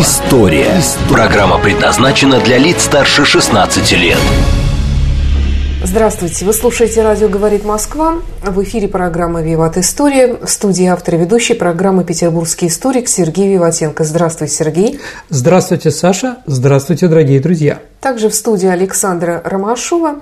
История». Программа предназначена для лиц старше 16 лет. Здравствуйте. Вы слушаете «Радио говорит Москва». В эфире программа «Виват История». В студии автор и ведущий программы «Петербургский историк» Сергей Виватенко. Здравствуй, Сергей. Здравствуйте, Саша. Здравствуйте, дорогие друзья. Также в студии Александра Ромашова.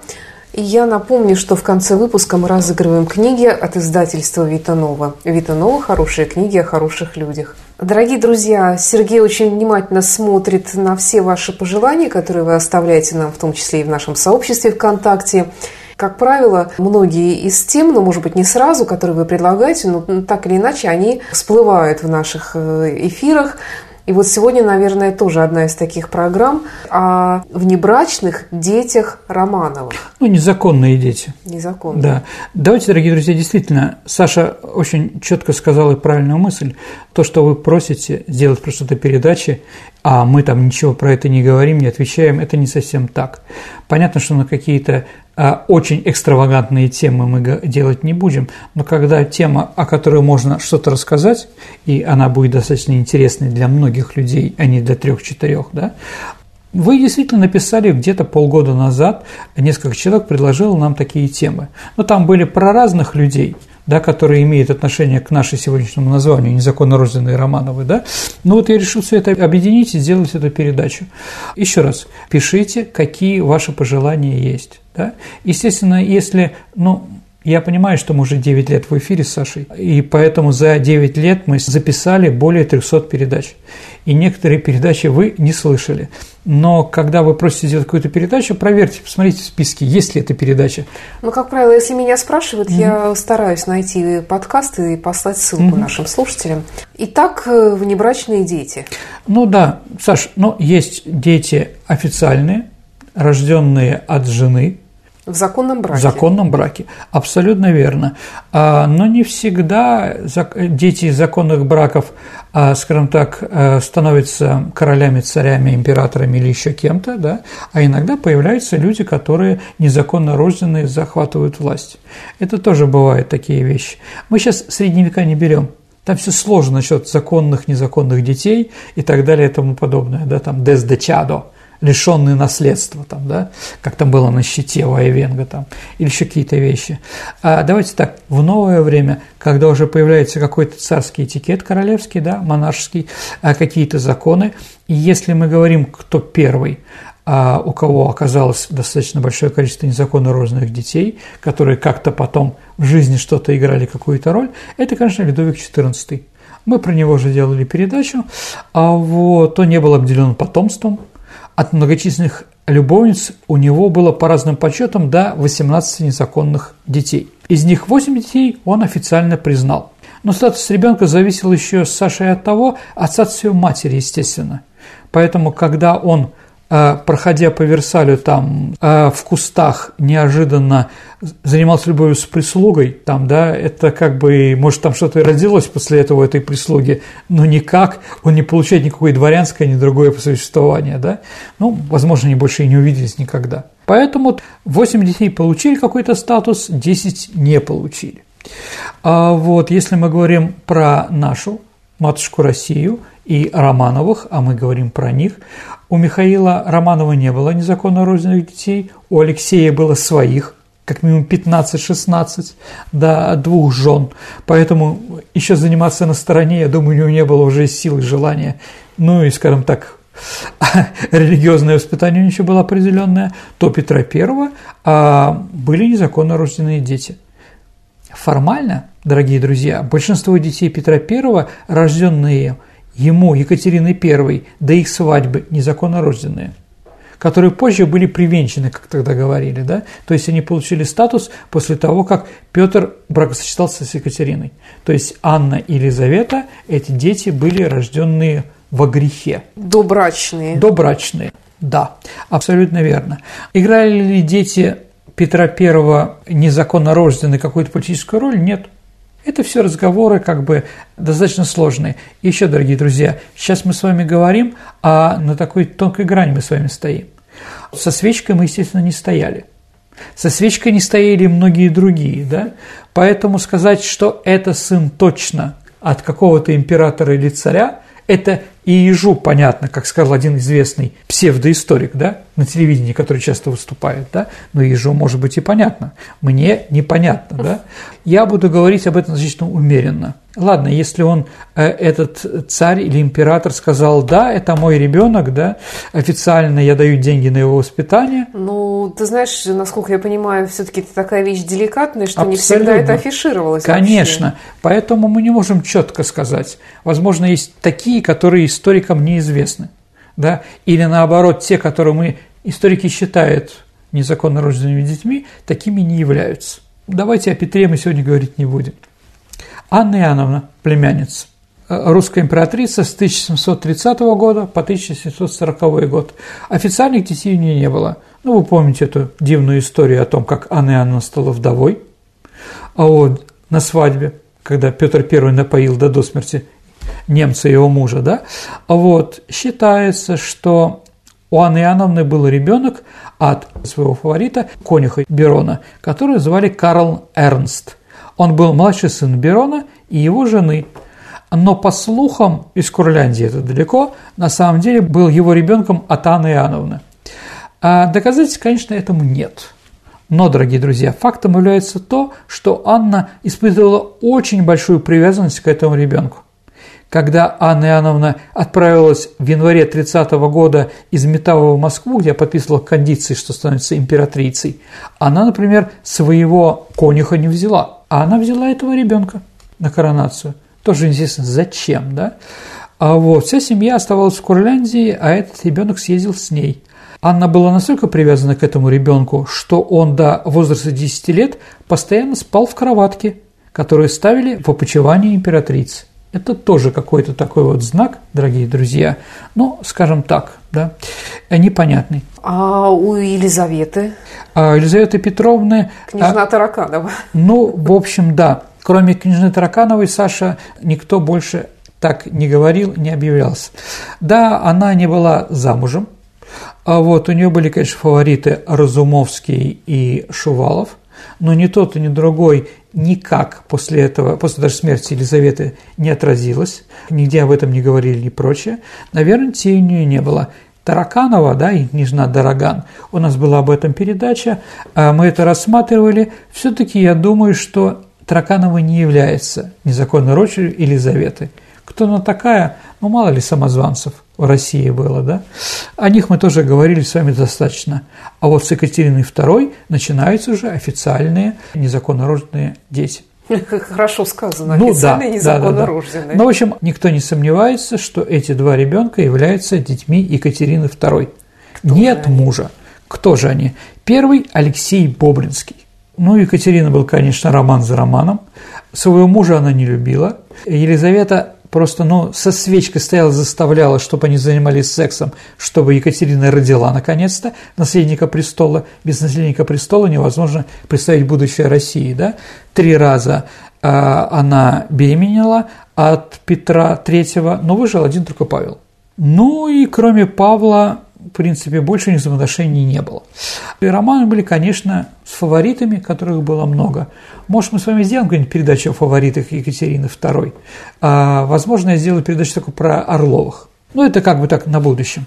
И я напомню, что в конце выпуска мы разыгрываем книги от издательства «Витанова». «Витанова» – хорошие книги о хороших людях. Дорогие друзья, Сергей очень внимательно смотрит на все ваши пожелания, которые вы оставляете нам, в том числе и в нашем сообществе ВКонтакте. Как правило, многие из тем, ну, может быть, не сразу, которые вы предлагаете, но так или иначе они всплывают в наших э, эфирах. И вот сегодня, наверное, тоже одна из таких программ о внебрачных детях Романовых. Ну, незаконные дети. Незаконные. Да. Давайте, дорогие друзья, действительно, Саша очень четко сказала правильную мысль. То, что вы просите сделать просто эту передачи, а мы там ничего про это не говорим, не отвечаем, это не совсем так. Понятно, что на какие-то очень экстравагантные темы мы делать не будем, но когда тема, о которой можно что-то рассказать, и она будет достаточно интересной для многих людей, а не для трех-четырех, да, вы действительно написали где-то полгода назад, несколько человек предложило нам такие темы. Но там были про разных людей – да, которые имеют отношение к нашей сегодняшнему названию «Незаконно рожденные Романовы», да, ну вот я решил все это объединить и сделать эту передачу. Еще раз, пишите, какие ваши пожелания есть, да. Естественно, если, ну, я понимаю, что мы уже 9 лет в эфире с Сашей, и поэтому за 9 лет мы записали более 300 передач. И некоторые передачи вы не слышали. Но когда вы просите сделать какую-то передачу, проверьте, посмотрите в списке, есть ли эта передача. Ну, как правило, если меня спрашивают, mm-hmm. я стараюсь найти подкасты и послать ссылку mm-hmm. нашим слушателям. Итак, э, внебрачные дети. Ну да, Саш, но есть дети официальные, рожденные от жены, в законном браке. В законном браке, абсолютно верно. А, но не всегда дети из законных браков, а, скажем так, э, становятся королями, царями, императорами или еще кем-то, да? а иногда появляются люди, которые незаконно рожденные захватывают власть. Это тоже бывают такие вещи. Мы сейчас средневека не берем, там все сложно насчет законных, незаконных детей и так далее и тому подобное, да, там «des de chado», лишенные наследства, там, да, как там было на щите у Айвенга, там, или еще какие-то вещи. А давайте так, в новое время, когда уже появляется какой-то царский этикет королевский, да, монарший, а какие-то законы, и если мы говорим, кто первый, а у кого оказалось достаточно большое количество незаконно рожденных детей, которые как-то потом в жизни что-то играли какую-то роль, это, конечно, Людовик XIV. Мы про него уже делали передачу, а вот он не был обделен потомством, от многочисленных любовниц у него было по разным подсчетам до 18 незаконных детей. Из них 8 детей он официально признал. Но статус ребенка зависел еще с Сашей от того, от статуса матери, естественно. Поэтому, когда он проходя по Версалю там э, в кустах неожиданно занимался любовью с прислугой, там, да, это как бы, может, там что-то родилось после этого этой прислуги, но никак он не получает никакое дворянское, ни другое существование, да, ну, возможно, они больше и не увиделись никогда. Поэтому 8 детей получили какой-то статус, 10 не получили. А вот если мы говорим про нашу матушку Россию и Романовых, а мы говорим про них, у Михаила Романова не было незаконно рожденных детей, у Алексея было своих, как минимум 15-16, до двух жен. Поэтому еще заниматься на стороне, я думаю, у него не было уже силы, желания. Ну и, скажем так, религиозное воспитание у него еще было определенное, то Петра I а были незаконно рожденные дети. Формально, дорогие друзья, большинство детей Петра I, рожденные ему, Екатерины I, до их свадьбы незаконно рожденные, которые позже были привенчаны, как тогда говорили, да? То есть они получили статус после того, как Петр бракосочетался с Екатериной. То есть Анна и Елизавета, эти дети были рожденные во грехе. Добрачные. Добрачные. Да, абсолютно верно. Играли ли дети Петра I незаконно рожденные какую-то политическую роль? Нет. Это все разговоры как бы достаточно сложные. Еще, дорогие друзья, сейчас мы с вами говорим, а на такой тонкой грани мы с вами стоим. Со свечкой мы, естественно, не стояли. Со свечкой не стояли многие другие, да? Поэтому сказать, что это сын точно от какого-то императора или царя, это и ежу понятно, как сказал один известный псевдоисторик, да, на телевидении, который часто выступает, да, но ежу может быть и понятно. Мне непонятно, да. Я буду говорить об этом значительно умеренно. Ладно, если он, э, этот царь или император сказал, да, это мой ребенок, да, официально я даю деньги на его воспитание. Ну, ты знаешь, насколько я понимаю, все-таки это такая вещь деликатная, что Абсолютно. не всегда это афишировалось. Конечно, вообще. поэтому мы не можем четко сказать. Возможно, есть такие, которые историкам неизвестны, да, или наоборот, те, которые мы, историки считают незаконно рожденными детьми, такими не являются. Давайте о Петре мы сегодня говорить не будем. Анна Иоанновна, племянница, э, русская императрица с 1730 года по 1740 год. Официальных детей у нее не было. Ну, вы помните эту дивную историю о том, как Анна Иоанновна стала вдовой. А вот на свадьбе, когда Петр I напоил до, до смерти немца его мужа, да, а вот считается, что у Анны Иоанновны был ребенок от своего фаворита, конюха Берона, которого звали Карл Эрнст – он был младший сын Берона и его жены. Но по слухам, из Курляндии это далеко, на самом деле был его ребенком от Анны Иоанновны. А доказательств, конечно, этому нет. Но, дорогие друзья, фактом является то, что Анна испытывала очень большую привязанность к этому ребенку. Когда Анна Иоанновна отправилась в январе 30 года из Метавы в Москву, где подписывала кондиции, что становится императрицей, она, например, своего конюха не взяла – а она взяла этого ребенка на коронацию. Тоже интересно, зачем, да? А вот вся семья оставалась в Курляндии, а этот ребенок съездил с ней. Анна была настолько привязана к этому ребенку, что он до возраста 10 лет постоянно спал в кроватке, которую ставили в опочивании императрицы. Это тоже какой-то такой вот знак, дорогие друзья, ну, скажем так, да, непонятный. А у Елизаветы? А Елизаветы Петровны... Княжна а, Тараканова. Ну, в общем, да. Кроме княжны Таракановой, Саша, никто больше так не говорил, не объявлялся. Да, она не была замужем, а вот у нее были, конечно, фавориты Разумовский и Шувалов, но ни тот, ни другой никак после этого, после даже смерти Елизаветы не отразилось, нигде об этом не говорили и прочее. Наверное, тени у нее не было. Тараканова, да, и княжна Дороган, у нас была об этом передача, а мы это рассматривали. Все-таки я думаю, что Тараканова не является незаконной дочерью Елизаветы. Кто она такая? Ну, мало ли самозванцев в России было, да? О них мы тоже говорили с вами достаточно. А вот с Екатериной II начинаются уже официальные незаконнорожденные дети. Хорошо сказано, ну, официально да, незаконно да, да, рожденные. Ну, в общем, никто не сомневается, что эти два ребенка являются детьми Екатерины II. Кто Нет же мужа. Кто же они? Первый – Алексей Боблинский. Ну, Екатерина был, конечно, роман за романом. Своего мужа она не любила. Елизавета просто, ну, со свечкой стояла, заставляла, чтобы они занимались сексом, чтобы Екатерина родила, наконец-то, наследника престола. Без наследника престола невозможно представить будущее России, да. Три раза э, она беременела от Петра Третьего, но выжил один только Павел. Ну и кроме Павла в принципе, больше взаимоотношений не было. И романы были, конечно, с фаворитами, которых было много. Может, мы с вами сделаем какую-нибудь передачу о фаворитах Екатерины II. А, возможно, я сделаю передачу такую про Орловых. Ну, это как бы так на будущем.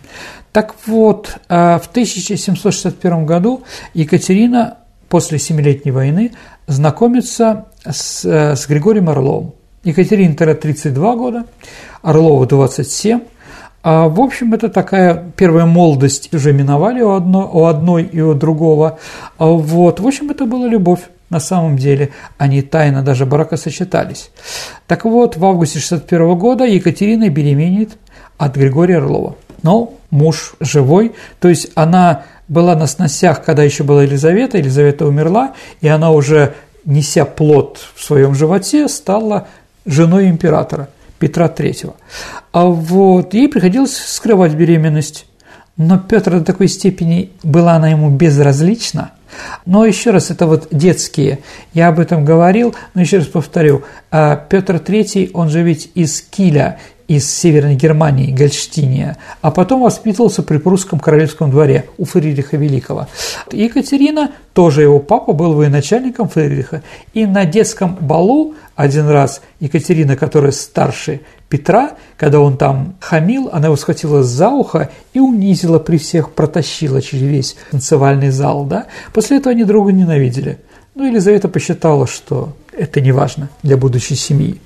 Так вот, а, в 1761 году Екатерина после Семилетней войны знакомится с, э, с Григорием Орловым. Екатерине 32 года, Орлову 27, а, в общем, это такая первая молодость уже миновали у, одно, у одной и у другого. А, вот. В общем, это была любовь. На самом деле они тайно даже бракосочетались. Так вот, в августе 61 года Екатерина беременеет от Григория Орлова. Но муж живой, то есть она была на сносях, когда еще была Елизавета, Елизавета умерла, и она уже, неся плод в своем животе, стала женой императора – Петра III. А вот ей приходилось скрывать беременность. но Петр до такой степени была она ему безразлична. Но еще раз, это вот детские. Я об этом говорил, но еще раз повторю. А Петр III, он же ведь из Киля, из Северной Германии, Гольштиния, а потом воспитывался при прусском королевском дворе у Фридриха Великого. Екатерина, тоже его папа, был военачальником Фридриха, и на детском балу один раз Екатерина, которая старше Петра, когда он там хамил, она его схватила за ухо и унизила при всех, протащила через весь танцевальный зал. Да? После этого они друга ненавидели. Ну, Елизавета посчитала, что это не важно для будущей семьи.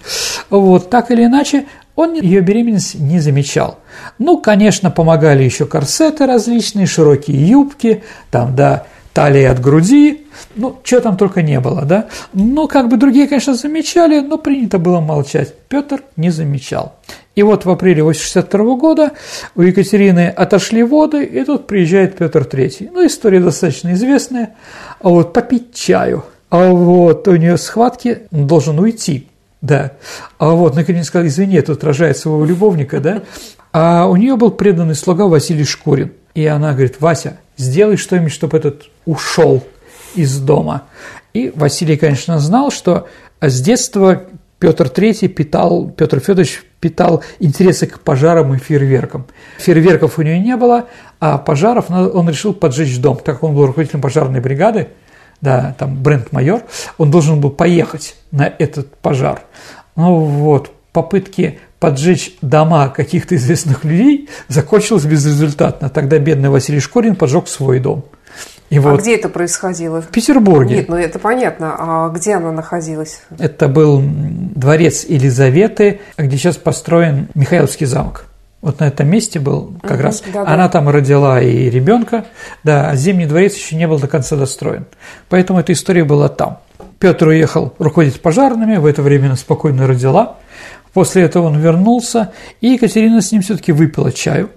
Вот, так или иначе, он ее беременность не замечал. Ну, конечно, помогали еще корсеты различные, широкие юбки, там, да, талия от груди, ну, что там только не было, да. Ну, как бы другие, конечно, замечали, но принято было молчать. Петр не замечал. И вот в апреле 1962 года у Екатерины отошли воды, и тут приезжает Петр III. Ну, история достаточно известная. А вот попить чаю. А вот у нее схватки, он должен уйти. Да. А вот, наконец сказал, извини, тут рожает своего любовника, да. А у нее был преданный слуга Василий Шкурин. И она говорит, Вася, сделай что-нибудь, чтобы этот ушел из дома. И Василий, конечно, знал, что с детства Петр III питал, Петр Федорович питал интересы к пожарам и фейерверкам. Фейерверков у него не было, а пожаров он решил поджечь дом. Так как он был руководителем пожарной бригады, да, там бренд-майор, он должен был поехать на этот пожар. Ну вот, попытки поджечь дома каких-то известных людей закончилось безрезультатно. Тогда бедный Василий Шкорин поджег свой дом. И а вот где это происходило? В Петербурге. Нет, ну это понятно. А где она находилась? Это был дворец Елизаветы, где сейчас построен Михайловский замок. Вот на этом месте был как угу, раз. Да, она да. там родила и ребенка, да, а Зимний дворец еще не был до конца достроен. Поэтому эта история была там. Петр уехал руководить пожарными, в это время она спокойно родила. После этого он вернулся, и Екатерина с ним все-таки выпила чаю,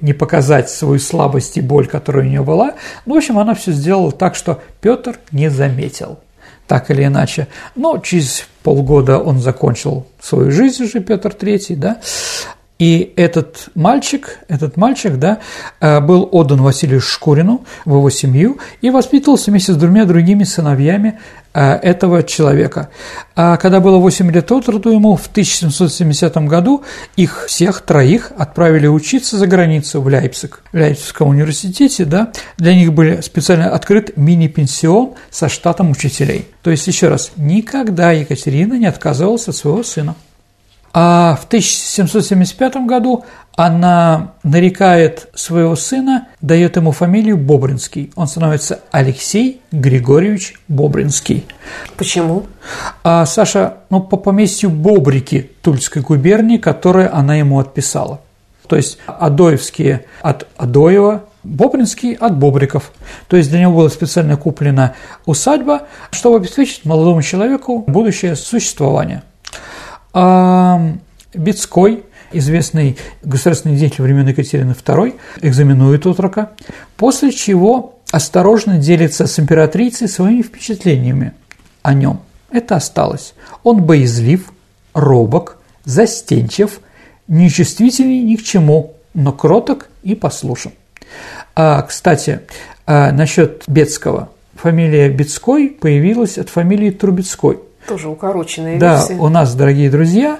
не показать свою слабость и боль, которая у нее была. Ну, в общем, она все сделала так, что Петр не заметил так или иначе. Но через полгода он закончил свою жизнь уже, Петр III, да, и этот мальчик, этот мальчик, да, э, был отдан Василию Шкурину в его семью и воспитывался вместе с двумя другими сыновьями э, этого человека. А когда было 8 лет от роду ему, в 1770 году их всех троих отправили учиться за границу в Лейпциг. В Лейпцигском университете, да, для них был специально открыт мини-пенсион со штатом учителей. То есть, еще раз, никогда Екатерина не отказывалась от своего сына. А в 1775 году она нарекает своего сына, дает ему фамилию Бобринский. Он становится Алексей Григорьевич Бобринский. Почему? А Саша, ну, по поместью Бобрики Тульской губернии, которое она ему отписала. То есть Адоевские от Адоева, Бобринский от Бобриков. То есть для него была специально куплена усадьба, чтобы обеспечить молодому человеку будущее существование. А Бецкой, известный государственный деятель времен Екатерины II, экзаменует утрока, после чего осторожно делится с императрицей своими впечатлениями о нем. Это осталось. Он боязлив, робок, застенчив, нечувствительный ни к чему, но кроток и послушен. А, кстати, а, насчет Бецкого. Фамилия Бецкой появилась от фамилии Трубецкой – тоже укороченная версия. Да, у нас, дорогие друзья,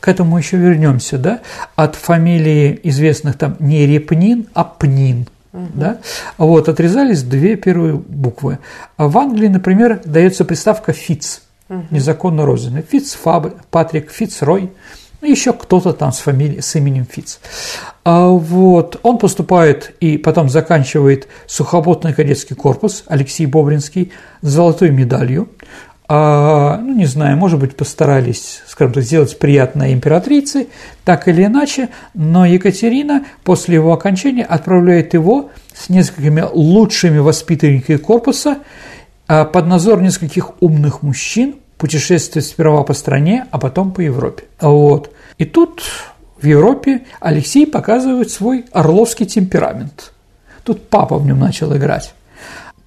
к этому еще вернемся, да, от фамилии известных там не Репнин, а Пнин. Угу. Да? Вот, отрезались две первые буквы. А в Англии, например, дается приставка Фиц, угу. незаконно розданный. Фиц Фаб, Патрик, Фиц Рой, ну, еще кто-то там с, фамилией, с именем Фиц. А вот, он поступает и потом заканчивает сухопутный кадетский корпус Алексей Бобринский с золотой медалью а, ну, не знаю, может быть, постарались, скажем так, сделать приятное императрице, так или иначе, но Екатерина после его окончания отправляет его с несколькими лучшими воспитанниками корпуса а, под надзор нескольких умных мужчин путешествовать сперва по стране, а потом по Европе. Вот. И тут в Европе Алексей показывает свой орловский темперамент. Тут папа в нем начал играть.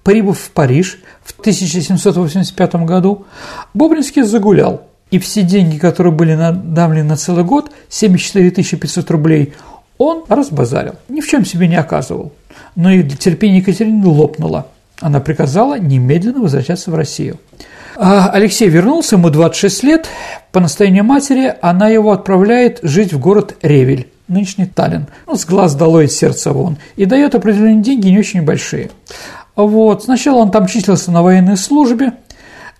Прибыв в Париж в 1785 году, Бобринский загулял, и все деньги, которые были надавлены на целый год, 74 500 рублей, он разбазарил, ни в чем себе не оказывал. Но и терпение Екатерины лопнуло. Она приказала немедленно возвращаться в Россию. А Алексей вернулся, ему 26 лет. По настоянию матери она его отправляет жить в город Ревель, нынешний Таллин. Ну, с глаз долой, из сердца вон. И дает определенные деньги, не очень большие. Вот. Сначала он там числился на военной службе,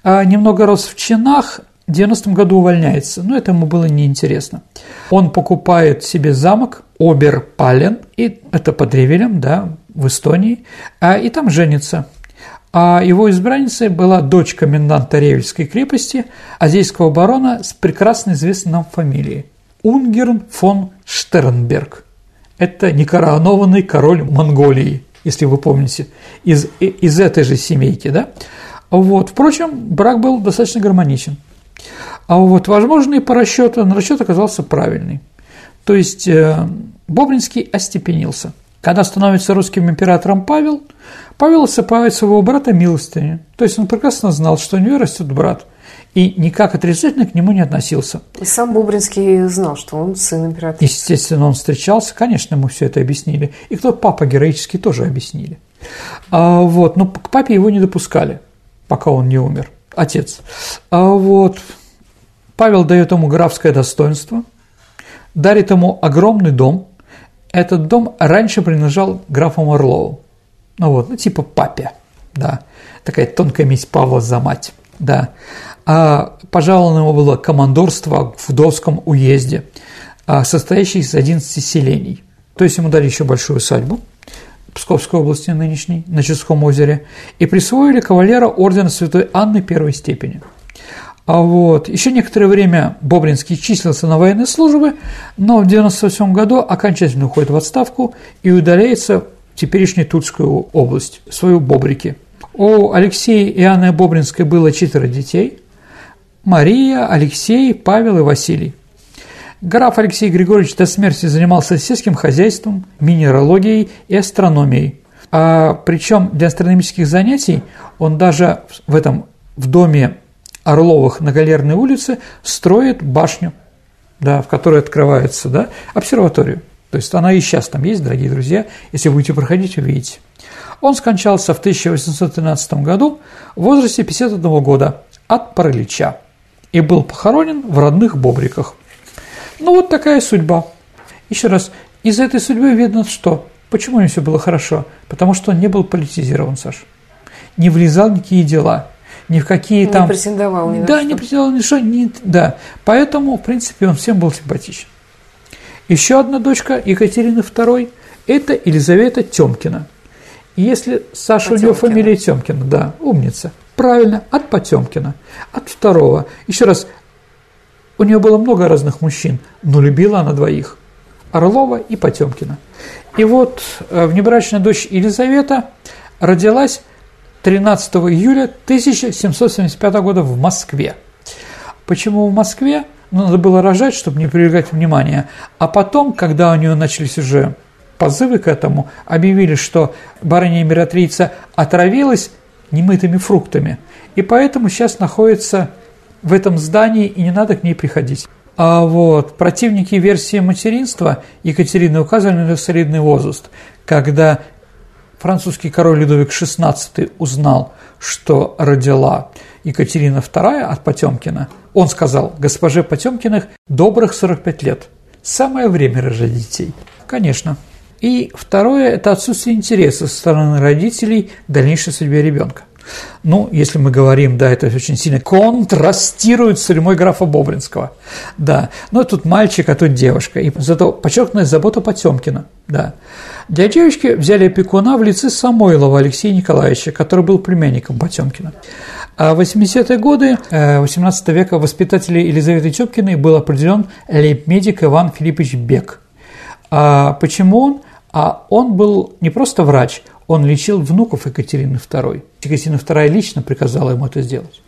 а немного рос в чинах, в 90 году увольняется, но это ему было неинтересно. Он покупает себе замок Оберпален, и это под Ревелем, да, в Эстонии, а, и там женится. А его избранницей была дочь коменданта Ревельской крепости, азийского барона с прекрасно известной нам фамилией – Унгерн фон Штернберг. Это некоронованный король Монголии, если вы помните, из, из этой же семейки, да? Вот. Впрочем, брак был достаточно гармоничен. А вот возможный по расчету, на расчет оказался правильный. То есть э, Бобринский остепенился. Когда становится русским императором Павел, Павел осыпает своего брата милостыню. То есть он прекрасно знал, что у него растет брат, и никак отрицательно к нему не относился. И сам Бобринский знал, что он сын императора. Естественно, он встречался, конечно, ему все это объяснили. И кто папа героический тоже объяснили. А, вот, но к папе его не допускали, пока он не умер, отец. А, вот, Павел дает ему графское достоинство, дарит ему огромный дом. Этот дом раньше принадлежал графу Орлову. Ну вот, ну типа папе, да. Такая тонкая месть Павла за мать, да. А пожаловано было командорство в Вдовском уезде, а, состоящее из 11 селений. То есть ему дали еще большую усадьбу, Псковской области нынешней, на Ческом озере, и присвоили кавалера ордена Святой Анны первой степени – а вот. Еще некоторое время Бобринский числился на военной службе, но в 1998 году окончательно уходит в отставку и удаляется в теперешнюю Тульскую область, свою Бобрики. У Алексея и Анны Бобринской было четверо детей – Мария, Алексей, Павел и Василий. Граф Алексей Григорьевич до смерти занимался сельским хозяйством, минералогией и астрономией. А, причем для астрономических занятий он даже в этом в доме Орловых на Галерной улице строит башню, да, в которой открывается да, обсерваторию. То есть она и сейчас там есть, дорогие друзья, если будете проходить, увидите. Он скончался в 1813 году в возрасте 51 года от паралича и был похоронен в родных Бобриках. Ну вот такая судьба. Еще раз, из этой судьбы видно что? Почему у него все было хорошо? Потому что он не был политизирован, Саш. Не влезал в никакие дела ни в какие не там... Не претендовал ни на Да, что. не претендовал ни что, ни... да. Поэтому, в принципе, он всем был симпатичен. Еще одна дочка Екатерины II – это Елизавета Тёмкина. Если Саша, Потемкина. у него фамилия Тёмкина, да, умница. Правильно, от Потемкина. От второго. Еще раз, у нее было много разных мужчин, но любила она двоих. Орлова и Потемкина. И вот э, внебрачная дочь Елизавета родилась 13 июля 1775 года в Москве. Почему в Москве? Ну, надо было рожать, чтобы не привлекать внимания. А потом, когда у нее начались уже позывы к этому, объявили, что барыня-императрица отравилась немытыми фруктами. И поэтому сейчас находится в этом здании, и не надо к ней приходить. А вот противники версии материнства Екатерины указывали на солидный возраст, когда французский король Людовик XVI узнал, что родила Екатерина II от Потемкина, он сказал, госпоже Потемкиных добрых 45 лет, самое время рожать детей. Конечно. И второе – это отсутствие интереса со стороны родителей к дальнейшей судьбе ребенка. Ну, если мы говорим, да, это очень сильно контрастирует с тюрьмой графа Бобринского. Да, но тут мальчик, а тут девушка. И зато подчеркнутая забота Потемкина. Да. Для девочки взяли опекуна в лице Самойлова Алексея Николаевича, который был племянником Потемкина. А в 80-е годы 18 века воспитателем Елизаветы Тёпкиной был определен лейб-медик Иван Филиппович Бек. А почему он? А он был не просто врач, он лечил внуков Екатерины II. Екатерина II лично приказала ему это сделать.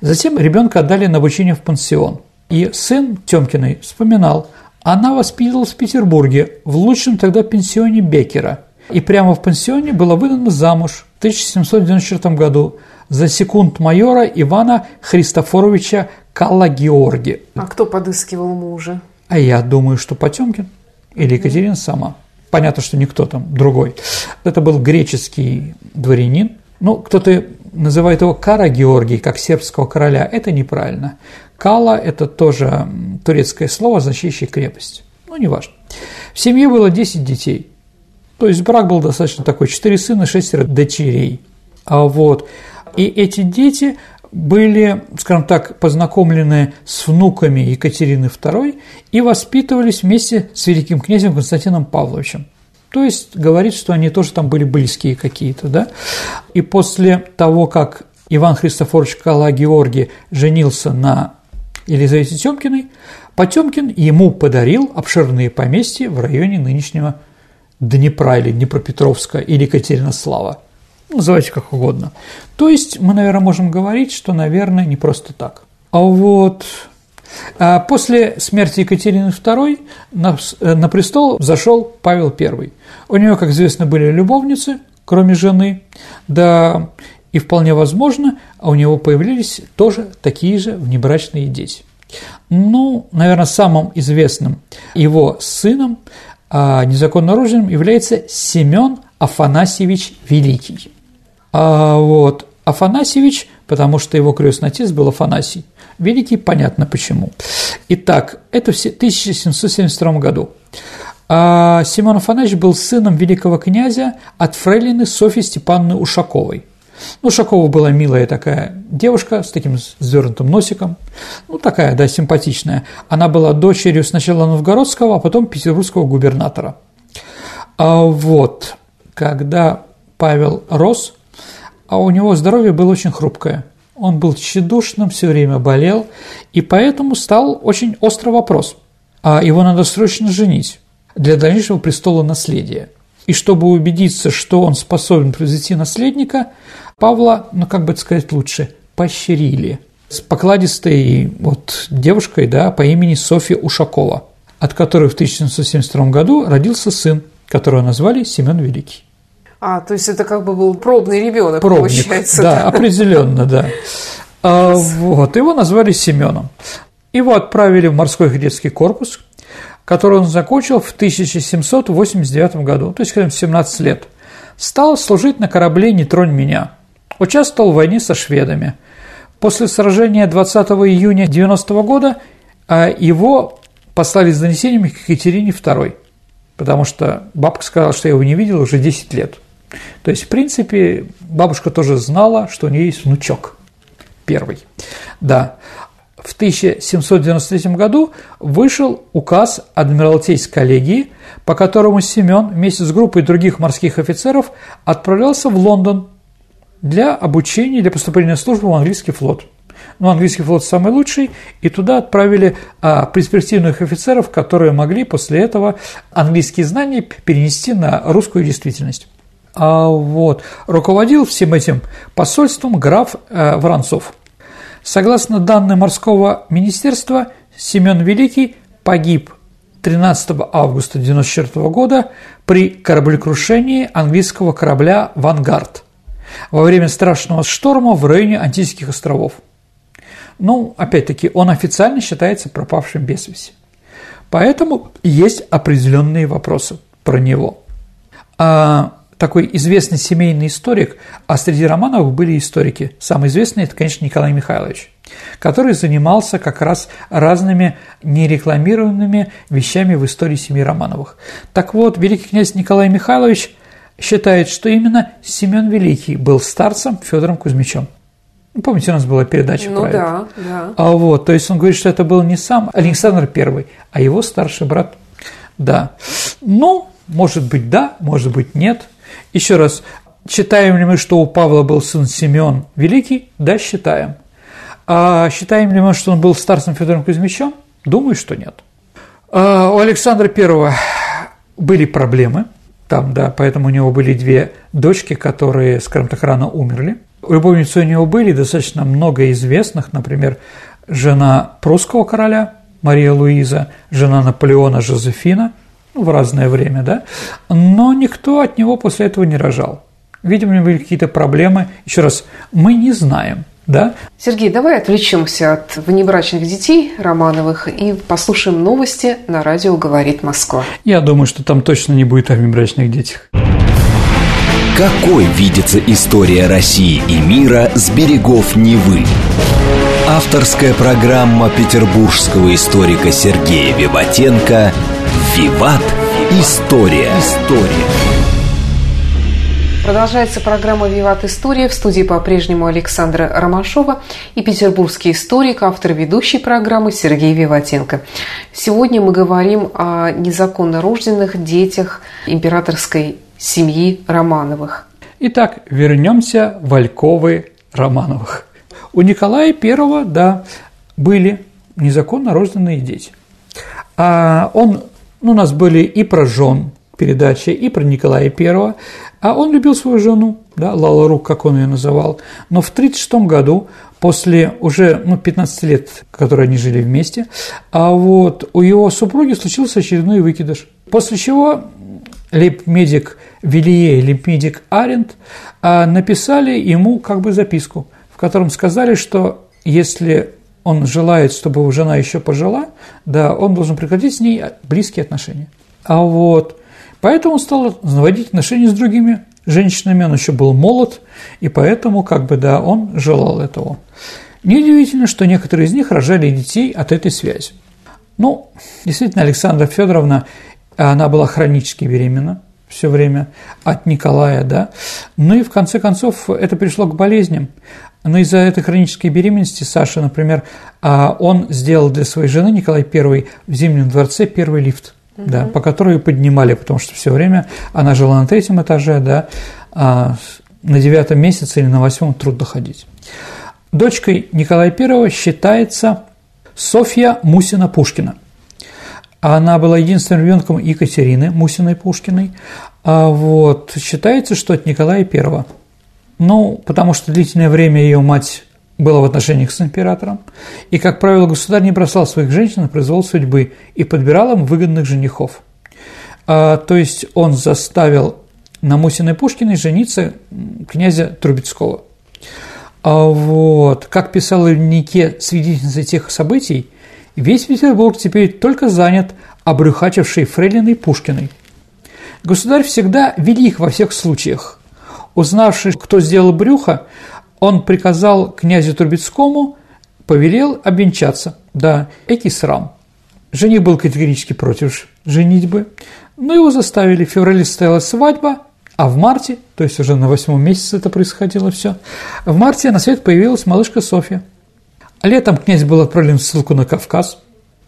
Затем ребенка отдали на обучение в пансион. И сын Тёмкиной вспоминал, она воспитывалась в Петербурге, в лучшем тогда пенсионе Бекера. И прямо в пансионе была выдана замуж в 1794 году за секунд майора Ивана Христофоровича Калла-Георги. А кто подыскивал мужа? А я думаю, что Потемкин. или Екатерина сама. Понятно, что никто там другой. Это был греческий дворянин. Ну, кто-то называет его Кара Георгий, как сербского короля. Это неправильно. Кала – это тоже турецкое слово, означающее крепость. Ну, неважно. В семье было 10 детей. То есть брак был достаточно такой, 4 сына, 6 дочерей. А вот. И эти дети были, скажем так, познакомлены с внуками Екатерины II и воспитывались вместе с великим князем Константином Павловичем. То есть говорит, что они тоже там были близкие какие-то, да. И после того, как Иван Христофорович Кала-Георгий женился на Елизавете Тёмкиной, Потемкин ему подарил обширные поместья в районе нынешнего Днепра или Днепропетровска или Екатеринослава – называйте как угодно. То есть мы, наверное, можем говорить, что, наверное, не просто так. А вот а после смерти Екатерины II на, на престол зашел Павел I. У него, как известно, были любовницы, кроме жены, да и вполне возможно, у него появились тоже такие же внебрачные дети. Ну, наверное, самым известным его сыном, а незаконно рожденным, является Семен Афанасьевич Великий. А вот Афанасьевич, потому что его крестный отец был Афанасий. Великий, понятно почему. Итак, это в 1772 году. А Семен Афанасьевич был сыном великого князя от фрейлины Софьи Степановны Ушаковой. Ну, Ушакова была милая такая девушка с таким свернутым носиком, ну, такая, да, симпатичная. Она была дочерью сначала новгородского, а потом петербургского губернатора. А вот, когда Павел рос, а у него здоровье было очень хрупкое. Он был тщедушным, все время болел, и поэтому стал очень острый вопрос. А его надо срочно женить для дальнейшего престола наследия. И чтобы убедиться, что он способен произвести наследника, Павла, ну как бы сказать лучше, поощрили с покладистой вот девушкой да, по имени Софья Ушакова, от которой в 1772 году родился сын, которого назвали Семен Великий. А, то есть это как бы был пробный ребенок, Пробник, получается. Да, определенно, да. А, вот, его назвали Семеном. Его отправили в морской кадетский корпус, который он закончил в 1789 году, то есть когда 17 лет. Стал служить на корабле «Не тронь меня». Участвовал в войне со шведами. После сражения 20 июня 90 года а, его послали с донесениями к Екатерине II, потому что бабка сказала, что я его не видел уже 10 лет. То есть, в принципе, бабушка тоже знала, что у нее есть внучок первый. Да. В 1793 году вышел указ Адмиралтейской коллегии, по которому Семен вместе с группой других морских офицеров отправлялся в Лондон для обучения, для поступления на службу в английский флот. Ну, английский флот самый лучший, и туда отправили а, перспективных офицеров, которые могли после этого английские знания перенести на русскую действительность. А вот, руководил всем этим посольством граф э, Воронцов. Согласно данным морского министерства, Семен Великий погиб 13 августа 1994 года при кораблекрушении английского корабля «Вангард» во время страшного шторма в районе Антильских островов. Ну, опять-таки, он официально считается пропавшим без связи. Поэтому есть определенные вопросы про него. А такой известный семейный историк, а среди Романовых были историки. Самый известный – это, конечно, Николай Михайлович, который занимался как раз разными нерекламированными вещами в истории семьи Романовых. Так вот, великий князь Николай Михайлович считает, что именно Семен Великий был старцем Федором Кузьмичем. Ну, помните, у нас была передача ну, про да, это? да. А вот, то есть он говорит, что это был не сам Александр I, а его старший брат. Да. Ну, может быть, да, может быть, нет. Еще раз, считаем ли мы, что у Павла был сын Семен Великий? Да, считаем. А считаем ли мы, что он был старцем Федором Кузьмичем? Думаю, что нет. А у Александра I были проблемы, там, да, поэтому у него были две дочки, которые, скажем так, рано умерли. Любовницы у него были достаточно много известных, например, жена прусского короля Мария Луиза, жена Наполеона Жозефина – в разное время, да, но никто от него после этого не рожал. Видимо, у него были какие-то проблемы. Еще раз, мы не знаем, да? Сергей, давай отвлечемся от внебрачных детей Романовых и послушаем новости на радио «Говорит Москва». Я думаю, что там точно не будет о внебрачных детях. Какой видится история России и мира с берегов Невы? Авторская программа петербургского историка Сергея Виватенко «Виват. История». История. Продолжается программа «Виват История». В студии по-прежнему Александра Ромашова и петербургский историк, автор ведущей программы Сергей Виватенко. Сегодня мы говорим о незаконно рожденных детях императорской семьи Романовых. Итак, вернемся в Альковы Романовых. У Николая I, да, были незаконно рожденные дети. А он, ну, у нас были и про жен передачи, и про Николая I. А он любил свою жену, да, Лала Рук, как он ее называл. Но в 1936 году, после уже ну, 15 лет, которые они жили вместе, а вот у его супруги случился очередной выкидыш. После чего лейб-медик Вилье и лейб-медик Аренд а, написали ему как бы записку, в котором сказали, что если он желает, чтобы его жена еще пожила, да, он должен прекратить с ней близкие отношения. А вот Поэтому он стал заводить отношения с другими женщинами, он еще был молод, и поэтому, как бы, да, он желал этого. Неудивительно, что некоторые из них рожали детей от этой связи. Ну, действительно, Александра Федоровна, она была хронически беременна все время от Николая, да. Ну и в конце концов это пришло к болезням. Но из-за этой хронической беременности Саша, например, а, он сделал для своей жены Николай I в Зимнем дворце первый лифт – угу. да, по которой ее поднимали, потому что все время она жила на третьем этаже, да, а на девятом месяце или на восьмом трудно ходить. Дочкой Николая I считается Софья Мусина-Пушкина. Она была единственным ребенком Екатерины Мусиной-Пушкиной. А вот считается, что от Николая I. Ну, потому что длительное время ее мать было в отношениях с императором, и, как правило, государь не бросал своих женщин на произвол судьбы и подбирал им выгодных женихов. А, то есть он заставил на Мусиной Пушкиной жениться князя Трубецкого. А вот, как писала в свидетельница тех событий, весь Петербург теперь только занят обрюхачившей фрейлиной Пушкиной. Государь всегда велик во всех случаях. Узнавший, кто сделал брюхо, он приказал князю Трубецкому, повелел обвенчаться. Да, эти срам. Жених был категорически против женитьбы, но его заставили. В феврале состоялась свадьба, а в марте, то есть уже на восьмом месяце это происходило все, в марте на свет появилась малышка Софья. Летом князь был отправлен в ссылку на Кавказ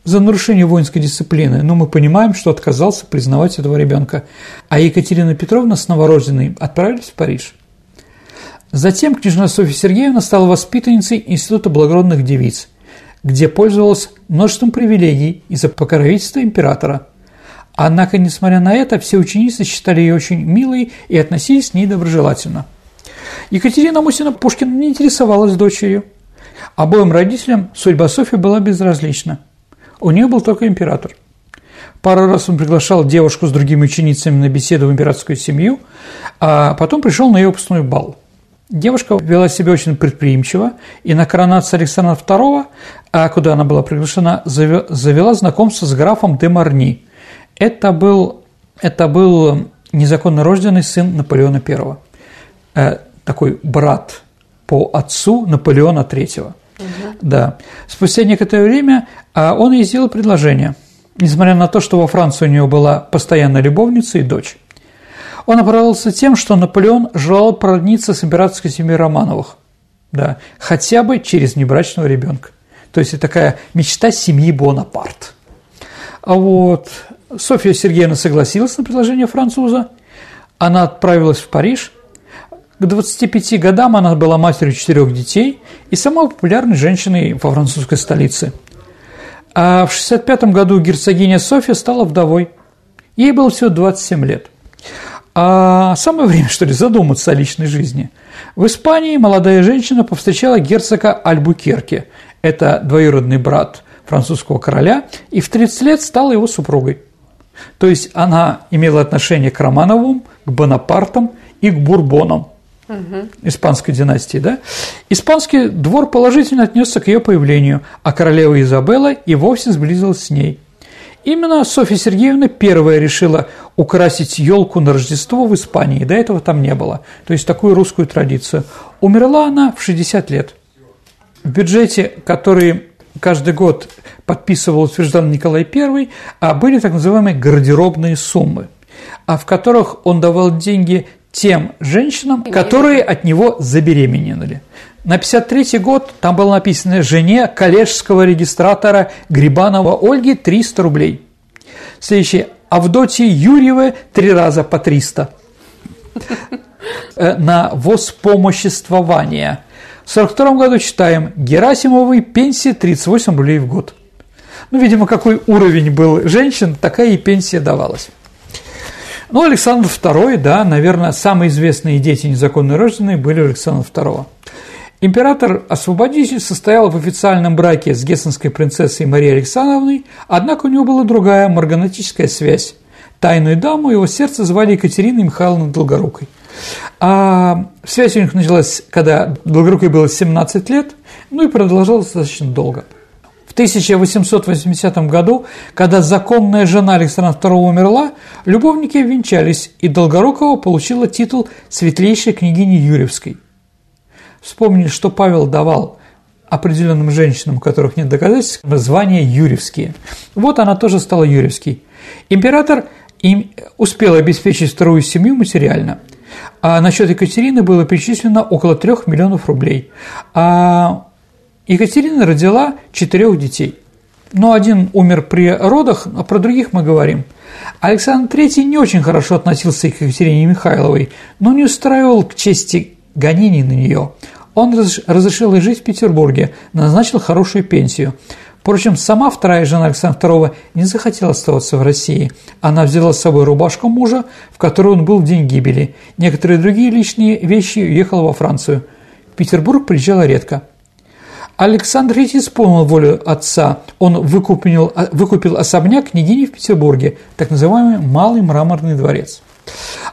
за нарушение воинской дисциплины, но мы понимаем, что отказался признавать этого ребенка. А Екатерина Петровна с новорожденной отправились в Париж – Затем княжна Софья Сергеевна стала воспитанницей Института благородных девиц, где пользовалась множеством привилегий из-за покровительства императора. Однако, несмотря на это, все ученицы считали ее очень милой и относились к ней доброжелательно. Екатерина Мусина Пушкина не интересовалась дочерью. Обоим родителям судьба Софьи была безразлична. У нее был только император. Пару раз он приглашал девушку с другими ученицами на беседу в императорскую семью, а потом пришел на ее выпускной бал – Девушка вела себя очень предприимчиво, и на коронацию Александра II, а куда она была приглашена, завела знакомство с графом де Марни. Это был, это был незаконно рожденный сын Наполеона I, э, такой брат по отцу Наполеона III. Да. Спустя некоторое время а, он ей сделал предложение, несмотря на то, что во Франции у нее была постоянная любовница и дочь. Он оправдывался тем, что Наполеон желал породниться с императорской семьей Романовых, да, хотя бы через небрачного ребенка. То есть это такая мечта семьи Бонапарт. А вот Софья Сергеевна согласилась на предложение француза, она отправилась в Париж. К 25 годам она была матерью четырех детей и самой популярной женщиной во французской столице. А в 65 году герцогиня Софья стала вдовой. Ей было всего 27 лет. А самое время, что ли, задуматься о личной жизни. В Испании молодая женщина повстречала герцога Альбукерки. Это двоюродный брат французского короля, и в 30 лет стала его супругой. То есть она имела отношение к Романовым, к Бонапартам и к Бурбонам. Угу. испанской династии, да? Испанский двор положительно отнесся к ее появлению, а королева Изабелла и вовсе сблизилась с ней. Именно Софья Сергеевна первая решила украсить елку на Рождество в Испании. До этого там не было. То есть такую русскую традицию. Умерла она в 60 лет. В бюджете, который каждый год подписывал, утверждал Николай I, а были так называемые гардеробные суммы, а в которых он давал деньги тем женщинам, которые от него забеременели. На 53 год там было написано «Жене коллежского регистратора Грибанова Ольги 300 рублей». Следующее Авдотья Юрьева три раза по 300 э, на воспомоществование. В 42 году читаем Герасимовой пенсия 38 рублей в год. Ну, видимо, какой уровень был женщин, такая и пенсия давалась. Ну, Александр II, да, наверное, самые известные дети незаконно рожденные были Александра II. Император-освободитель состоял в официальном браке с гессенской принцессой Марией Александровной, однако у него была другая марганатическая связь. Тайную даму его сердце звали Екатериной Михайловной Долгорукой. А связь у них началась, когда Долгорукой было 17 лет, ну и продолжалась достаточно долго. В 1880 году, когда законная жена Александра II умерла, любовники венчались, и Долгорукова получила титул светлейшей княгини Юрьевской. Вспомнили, что Павел давал определенным женщинам, у которых нет доказательств, звания Юрьевские. Вот она тоже стала Юрьевской. Император им успел обеспечить вторую семью материально, а на счет Екатерины было перечислено около трех миллионов рублей. А Екатерина родила четырех детей. Но один умер при родах, а про других мы говорим. Александр III не очень хорошо относился к Екатерине Михайловой, но не устраивал к чести гонений на нее. Он разрешил ей жить в Петербурге, назначил хорошую пенсию. Впрочем, сама вторая жена Александра II не захотела оставаться в России. Она взяла с собой рубашку мужа, в которой он был в день гибели. Некоторые другие личные вещи уехала во Францию. В Петербург приезжала редко. Александр III исполнил волю отца. Он выкупил, выкупил особняк княгини в Петербурге, так называемый Малый мраморный дворец.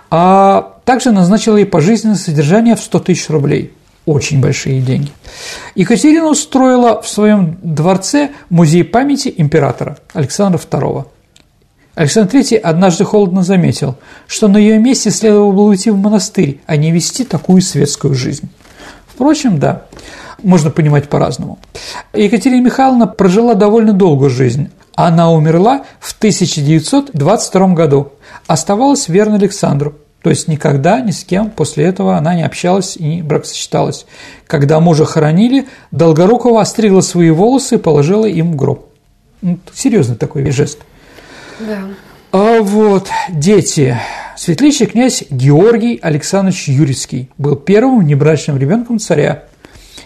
А также назначил ей пожизненное содержание в 100 тысяч рублей – очень большие деньги. Екатерина устроила в своем дворце музей памяти императора Александра II. Александр III однажды холодно заметил, что на ее месте следовало было уйти в монастырь, а не вести такую светскую жизнь. Впрочем, да, можно понимать по-разному. Екатерина Михайловна прожила довольно долгую жизнь. Она умерла в 1922 году, оставалась верна Александру, то есть никогда ни с кем после этого она не общалась и не бракосочеталась. Когда мужа хоронили, Долгорукова остригла свои волосы и положила им в гроб. Ну, серьезный такой жест. Да. А вот дети. Светлейший князь Георгий Александрович Юрьевский был первым небрачным ребенком царя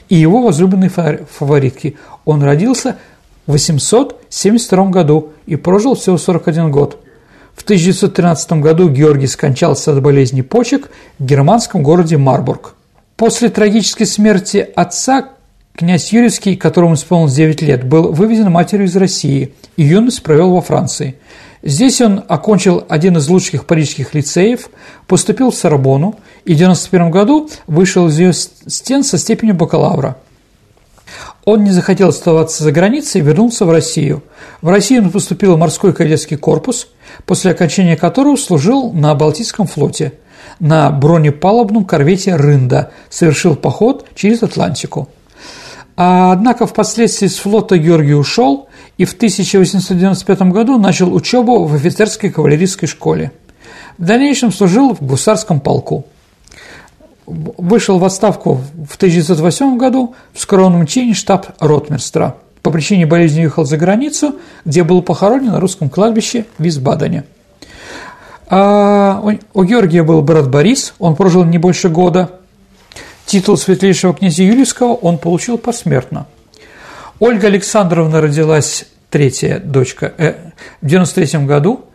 и его возлюбленной фаворитки. Он родился в 872 году и прожил всего 41 год. В 1913 году Георгий скончался от болезни почек в германском городе Марбург. После трагической смерти отца князь Юрьевский, которому исполнилось 9 лет, был вывезен матерью из России и юность провел во Франции. Здесь он окончил один из лучших парижских лицеев, поступил в Сорбону и в 1991 году вышел из ее стен со степенью бакалавра. Он не захотел оставаться за границей и вернулся в Россию. В Россию он поступил в морской кадетский корпус, после окончания которого служил на Балтийском флоте. На бронепалубном корвете «Рында» совершил поход через Атлантику. А, однако впоследствии с флота Георгий ушел и в 1895 году начал учебу в офицерской кавалерийской школе. В дальнейшем служил в гусарском полку вышел в отставку в 1908 году в скромном чине штаб ротмистра. По причине болезни уехал за границу, где был похоронен на русском кладбище в Висбадене. А у Георгия был брат Борис, он прожил не больше года. Титул светлейшего князя Юрьевского он получил посмертно. Ольга Александровна родилась третья дочка э, в 93 году,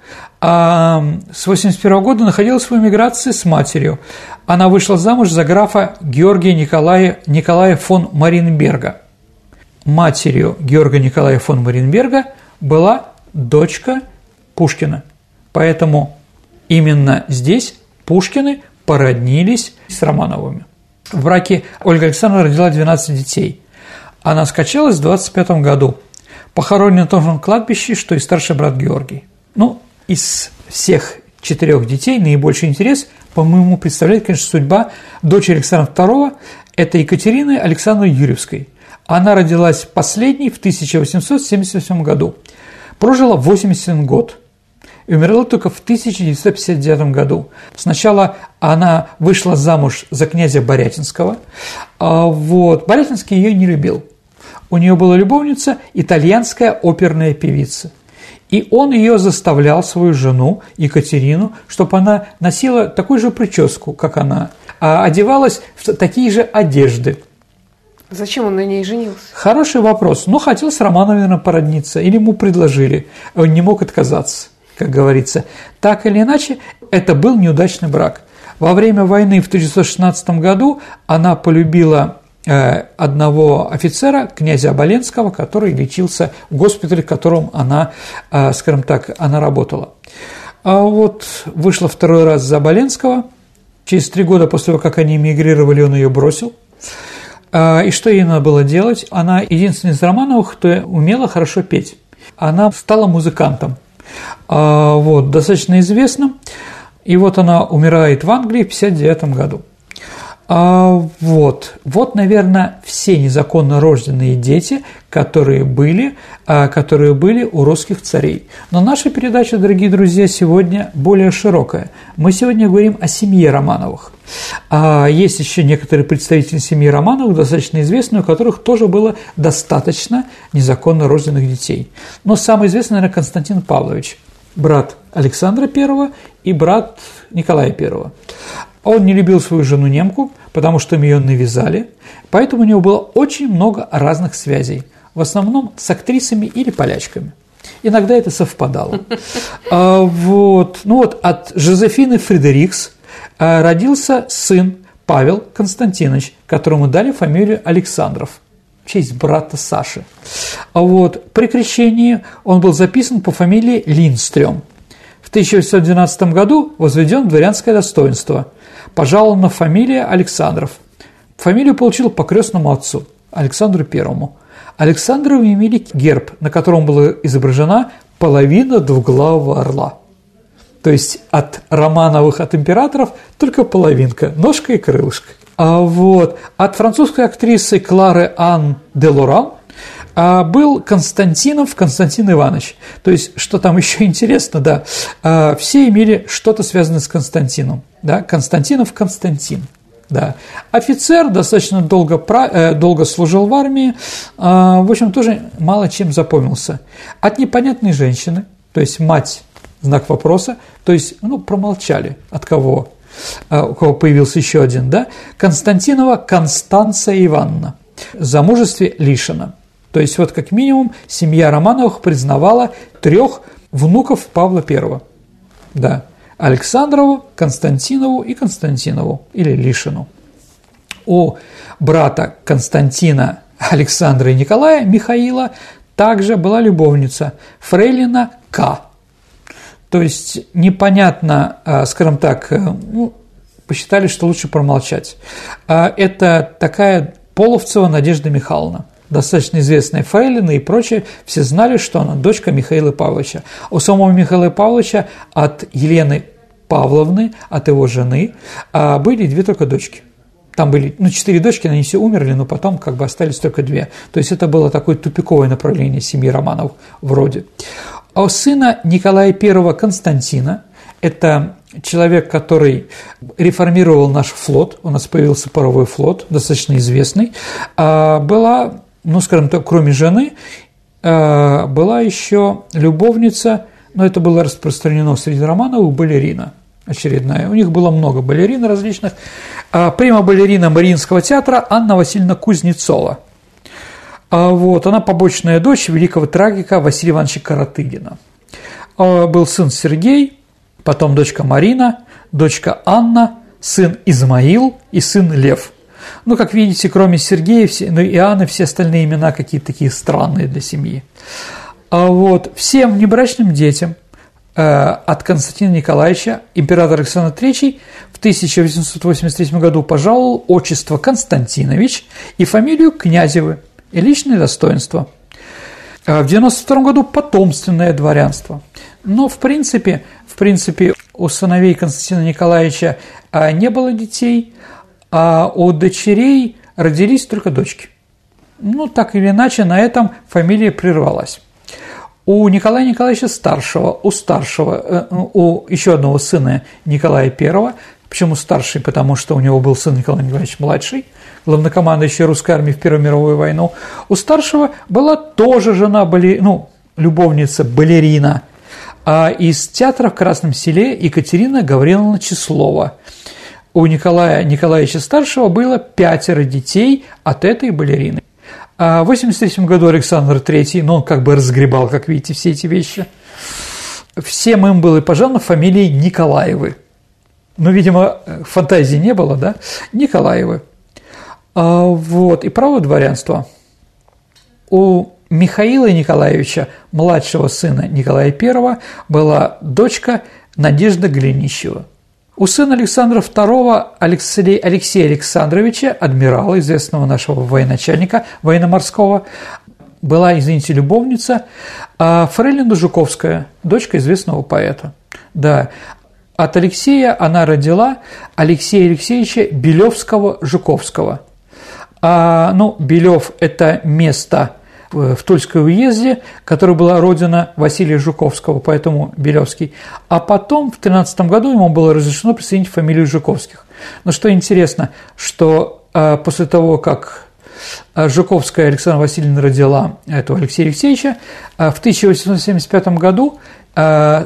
а с 81 года находилась в эмиграции с матерью. Она вышла замуж за графа Георгия Николая, Николая фон Маринберга. Матерью Георгия Николая фон Маринберга была дочка Пушкина. Поэтому именно здесь Пушкины породнились с Романовыми. В браке Ольга Александровна родила 12 детей. Она скачалась в 25 году. Похоронен на том же кладбище, что и старший брат Георгий. Ну, из всех четырех детей наибольший интерес, по-моему, представляет, конечно, судьба дочери Александра II, это Екатерины Александровны Юрьевской. Она родилась последней в 1877 году. Прожила 81 год и умерла только в 1959 году. Сначала она вышла замуж за князя Борятинского. А вот. Борятинский ее не любил. У нее была любовница итальянская оперная певица. И он ее заставлял, свою жену Екатерину, чтобы она носила такую же прическу, как она, а одевалась в такие же одежды. Зачем он на ней женился? Хороший вопрос. Ну, хотел с Романовым, наверное, породниться, или ему предложили. Он не мог отказаться, как говорится. Так или иначе, это был неудачный брак. Во время войны в 1916 году она полюбила одного офицера, князя Оболенского, который лечился в госпитале, в котором она, э, скажем так, она работала. А вот вышла второй раз за Оболенского, через три года после того, как они эмигрировали, он ее бросил. А, и что ей надо было делать? Она единственная из Романовых, кто умела хорошо петь. Она стала музыкантом, вот, достаточно известным. И вот она умирает в Англии в 1959 году. А, вот, вот, наверное, все незаконно рожденные дети, которые были, а, которые были у русских царей. Но наша передача, дорогие друзья, сегодня более широкая. Мы сегодня говорим о семье Романовых. А есть еще некоторые представители семьи Романовых, достаточно известные, у которых тоже было достаточно незаконно рожденных детей. Но самый известный, наверное, Константин Павлович, брат Александра I и брат Николая I. Он не любил свою жену немку, потому что ее навязали, поэтому у него было очень много разных связей, в основном с актрисами или полячками. Иногда это совпадало. А, вот. Ну вот от Жозефины Фредерикс а, родился сын Павел Константинович, которому дали фамилию Александров в честь брата Саши. А вот при крещении он был записан по фамилии Линстрём. В 1912 году возведен в дворянское достоинство – пожалована фамилия Александров. Фамилию получил по крестному отцу, Александру Первому. Александровы имели герб, на котором была изображена половина двуглавого орла. То есть от Романовых, от императоров только половинка, ножка и крылышко. А вот от французской актрисы Клары Ан де Лоран а был Константинов Константин Иванович. То есть, что там еще интересно, да, а, все имели что-то связанное с Константином. Да, Константинов Константин. Да. Офицер достаточно долго, э, долго служил в армии, а, в общем, тоже мало чем запомнился. От непонятной женщины, то есть мать, знак вопроса, то есть, ну, промолчали, от кого, а, у кого появился еще один, да, Константинова Констанция Ивановна, замужестве Лишина. То есть вот как минимум семья Романовых признавала трех внуков Павла I. Да, Александрову, Константинову и Константинову, или Лишину. У брата Константина Александра и Николая Михаила также была любовница Фрейлина К. То есть непонятно, а, скажем так, э, ну, посчитали, что лучше промолчать. А, это такая Половцева Надежда Михайловна достаточно известная Фрейлина и прочее, все знали, что она дочка Михаила Павловича. У самого Михаила Павловича от Елены Павловны, от его жены, а, были две только дочки. Там были, ну, четыре дочки, они все умерли, но потом как бы остались только две. То есть это было такое тупиковое направление семьи Романов вроде. А у сына Николая I Константина, это человек, который реформировал наш флот, у нас появился паровой флот, достаточно известный, а, была ну, скажем так, кроме жены, э, была еще любовница, но это было распространено среди романовых, балерина очередная. У них было много балерин различных. А Прима-балерина Мариинского театра Анна Васильевна Кузнецова. А вот, она побочная дочь великого трагика Василия Ивановича Каратыгина. А был сын Сергей, потом дочка Марина, дочка Анна, сын Измаил и сын Лев – ну, как видите, кроме Сергея все, ну, и Анны, все остальные имена какие-то такие странные для семьи. А вот всем небрачным детям от Константина Николаевича император Александр III в 1883 году пожаловал отчество Константинович и фамилию Князевы и личное достоинство. В 92 году потомственное дворянство. Но, в принципе, в принципе, у сыновей Константина Николаевича не было детей, а у дочерей родились только дочки. Ну, так или иначе, на этом фамилия прервалась. У Николая Николаевича Старшего, у старшего, э, у еще одного сына Николая I, почему старший, потому что у него был сын Николай Николаевич младший, главнокомандующий русской армии в Первую мировую войну, у старшего была тоже жена, ну, любовница, балерина, а из театра в Красном селе Екатерина Гавриловна Числова. У Николая Николаевича Старшего было пятеро детей от этой балерины. А в 1983 году Александр III, ну, он как бы разгребал, как видите, все эти вещи. Всем им было пожаловано фамилии Николаевы. Ну, видимо, фантазии не было, да? Николаевы. А, вот, и право дворянства. У Михаила Николаевича, младшего сына Николая I, была дочка Надежда Глинищева. У сына Александра II Алексея, Алексея Александровича, адмирала, известного нашего военачальника военно-морского, была, извините, любовница а Фрейлина Жуковская, дочка известного поэта. Да, от Алексея она родила Алексея Алексеевича Белевского-Жуковского. А, ну, Белев – это место в Тульской уезде, которая была родина Василия Жуковского, поэтому Белевский. А потом, в 13 году, ему было разрешено присоединить фамилию Жуковских. Но что интересно, что а, после того, как а, Жуковская Александра Васильевна родила этого Алексея Алексеевича, в 1875 году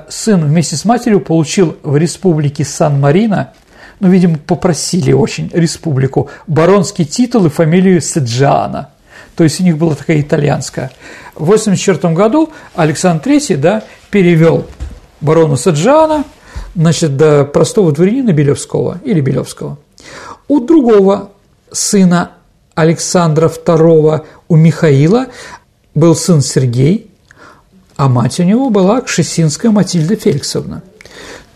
сын вместе с матерью получил в республике Сан-Марино, ну, видимо, попросили очень республику, баронский титул и фамилию Седжана – то есть у них была такая итальянская. В 1984 году Александр III да, перевел барона Саджана значит, до простого дворянина Белевского или Белевского. У другого сына Александра II, у Михаила, был сын Сергей, а мать у него была Кшесинская Матильда Феликсовна –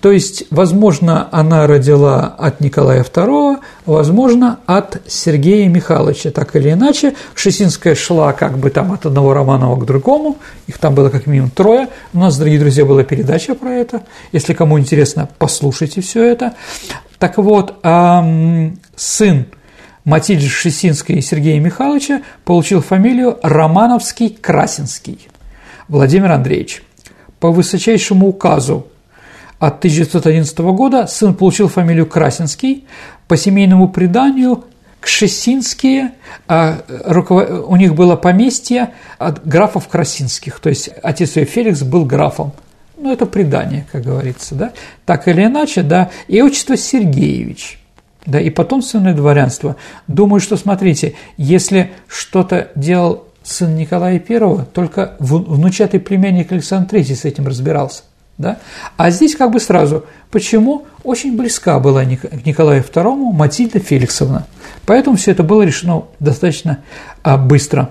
то есть, возможно, она родила от Николая II, возможно, от Сергея Михайловича. Так или иначе, Шесинская шла как бы там от одного Романова к другому, их там было как минимум трое. У нас, дорогие друзья, была передача про это. Если кому интересно, послушайте все это. Так вот, сын Матильды Шесинской и Сергея Михайловича получил фамилию Романовский-Красинский Владимир Андреевич. По высочайшему указу от 1911 года сын получил фамилию Красинский, по семейному преданию Кшесинские, а, у них было поместье от графов Красинских, то есть отец ее Феликс был графом. Ну, это предание, как говорится, да. Так или иначе, да. И отчество Сергеевич, да, и потомственное дворянство. Думаю, что, смотрите, если что-то делал сын Николая I, только внучатый племянник Александр III с этим разбирался. Да? А здесь как бы сразу. Почему? Очень близка была к Николаю II Матильда Феликсовна. Поэтому все это было решено достаточно а, быстро.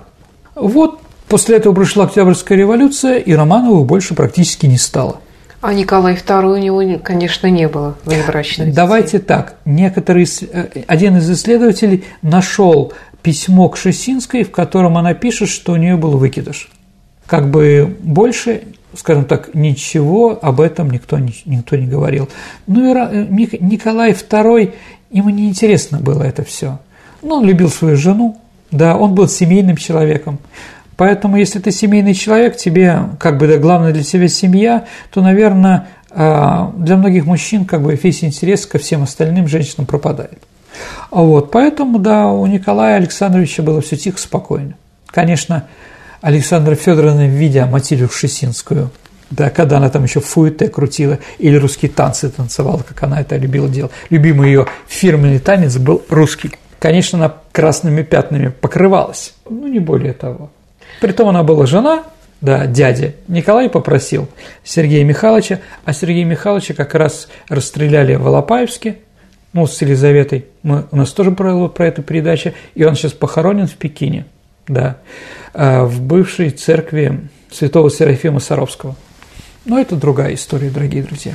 Вот после этого пришла Октябрьская революция, и Романовых больше практически не стало. А Николай II у него, конечно, не было внебрачных Давайте так. Некоторые, э, один из исследователей нашел письмо к Шесинской, в котором она пишет, что у нее был выкидыш. Как бы больше скажем так, ничего об этом никто, никто не говорил. Ну и э, Николай II, ему не интересно было это все. Ну, он любил свою жену, да, он был семейным человеком. Поэтому, если ты семейный человек, тебе, как бы, да, главное для тебя семья, то, наверное, а, для многих мужчин, как бы, весь интерес ко всем остальным женщинам пропадает. Вот, поэтому, да, у Николая Александровича было все тихо, спокойно. Конечно, Александра Федоровна, видя Матилю Шесинскую, да, когда она там еще фуэте крутила или русские танцы танцевала, как она это любила делать. Любимый ее фирменный танец был русский. Конечно, она красными пятнами покрывалась, ну, не более того. Притом она была жена, да, дядя. Николай попросил Сергея Михайловича, а Сергея Михайловича как раз расстреляли в Алапаевске, ну, с Елизаветой. Мы, у нас тоже про, про эту передачу, и он сейчас похоронен в Пекине, да. А, в бывшей церкви святого Серафима Саровского. Но это другая история, дорогие друзья.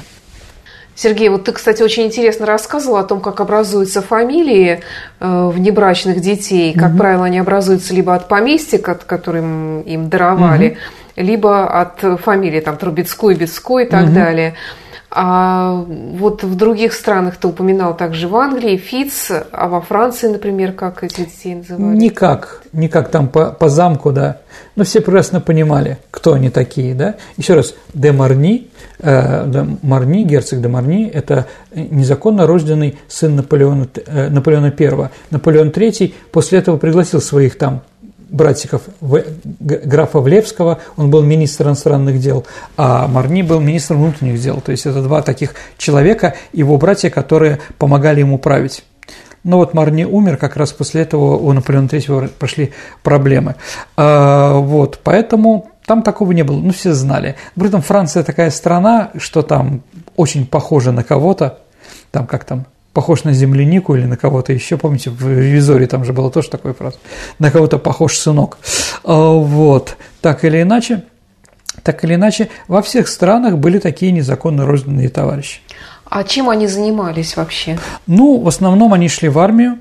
Сергей, вот ты, кстати, очень интересно рассказывал о том, как образуются фамилии э, внебрачных детей. Как mm-hmm. правило, они образуются либо от поместья, которым им даровали, mm-hmm. либо от фамилии, там, Трубецкой, Бецкой и так mm-hmm. далее. А вот в других странах ты упоминал также в Англии, Фиц, а во Франции, например, как эти детей называли? Никак, никак там по, по замку, да. Но все прекрасно понимали, кто они такие, да. Еще раз, де Марни, э, де Марни, герцог де Марни, это незаконно рожденный сын Наполеона, э, Наполеона I. Наполеон III после этого пригласил своих там братиков графа Влевского, он был министр иностранных дел, а Марни был министр внутренних дел. То есть это два таких человека, его братья, которые помогали ему править. Но вот Марни умер, как раз после этого у Наполеона III пошли проблемы. А, вот, поэтому там такого не было, ну все знали. При этом Франция такая страна, что там очень похожа на кого-то, там как там, похож на землянику или на кого-то еще. Помните, в «Ревизоре» там же было тоже такой фраз. На кого-то похож сынок. А, вот. Так или иначе, так или иначе, во всех странах были такие незаконно рожденные товарищи. А чем они занимались вообще? Ну, в основном они шли в армию,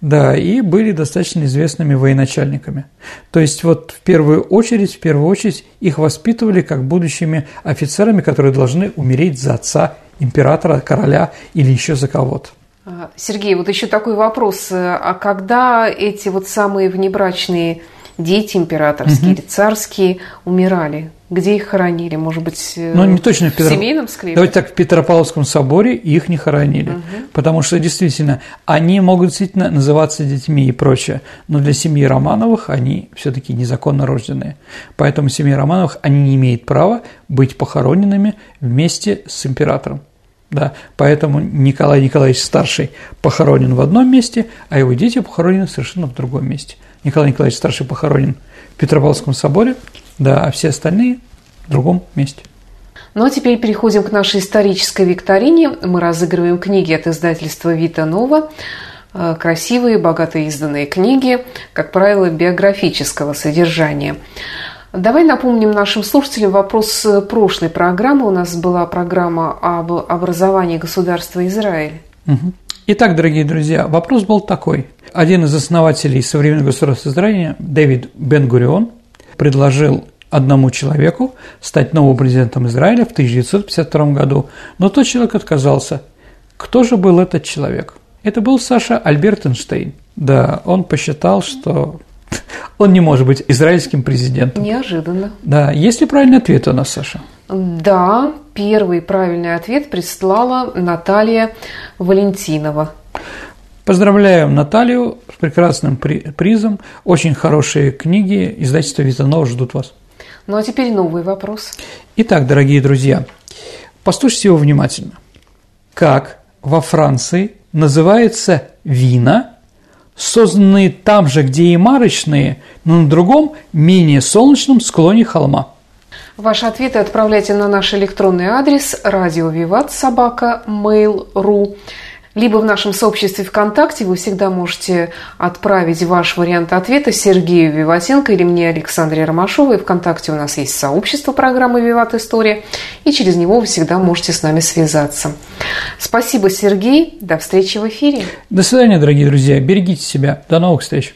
да, и были достаточно известными военачальниками. То есть вот в первую очередь, в первую очередь их воспитывали как будущими офицерами, которые должны умереть за отца императора, короля или еще за кого-то. А, Сергей, вот еще такой вопрос. А когда эти вот самые внебрачные дети императорские угу. или царские умирали? Где их хоронили? Может быть, ну, не точно в, Петро... в семейном склепе? Давайте так, в Петропавловском соборе их не хоронили. Угу. Потому что, действительно, они могут действительно называться детьми и прочее, но для семьи Романовых они все таки незаконно рожденные. Поэтому семья Романовых, они не имеют права быть похороненными вместе с императором. Да, поэтому Николай Николаевич Старший похоронен в одном месте, а его дети похоронены совершенно в другом месте. Николай Николаевич Старший похоронен в Петропавловском соборе, да, а все остальные в другом месте. Ну а теперь переходим к нашей исторической викторине. Мы разыгрываем книги от издательства «Вита Нова». Э, красивые, богато изданные книги, как правило, биографического содержания. Давай напомним нашим слушателям вопрос прошлой программы. У нас была программа об образовании государства Израиль. Итак, дорогие друзья, вопрос был такой. Один из основателей современного государства Израиля, Дэвид Бен-Гурион, предложил одному человеку стать новым президентом Израиля в 1952 году, но тот человек отказался. Кто же был этот человек? Это был Саша Альберт Эйнштейн. Да, он посчитал, что он не может быть израильским президентом. Неожиданно. Да, есть ли правильный ответ у нас, Саша? Да, первый правильный ответ прислала Наталья Валентинова. Поздравляем Наталью с прекрасным призом. Очень хорошие книги. Издательство Витанова ждут вас. Ну а теперь новый вопрос. Итак, дорогие друзья, послушайте его внимательно. Как во Франции называются вина, созданные там же, где и марочные, но на другом, менее солнечном склоне холма? Ваши ответы отправляйте на наш электронный адрес радио Виват собака mail.ru либо в нашем сообществе ВКонтакте вы всегда можете отправить ваш вариант ответа Сергею Виватенко или мне Александре Ромашовой. ВКонтакте у нас есть сообщество программы «Виват История», и через него вы всегда можете с нами связаться. Спасибо, Сергей. До встречи в эфире. До свидания, дорогие друзья. Берегите себя. До новых встреч.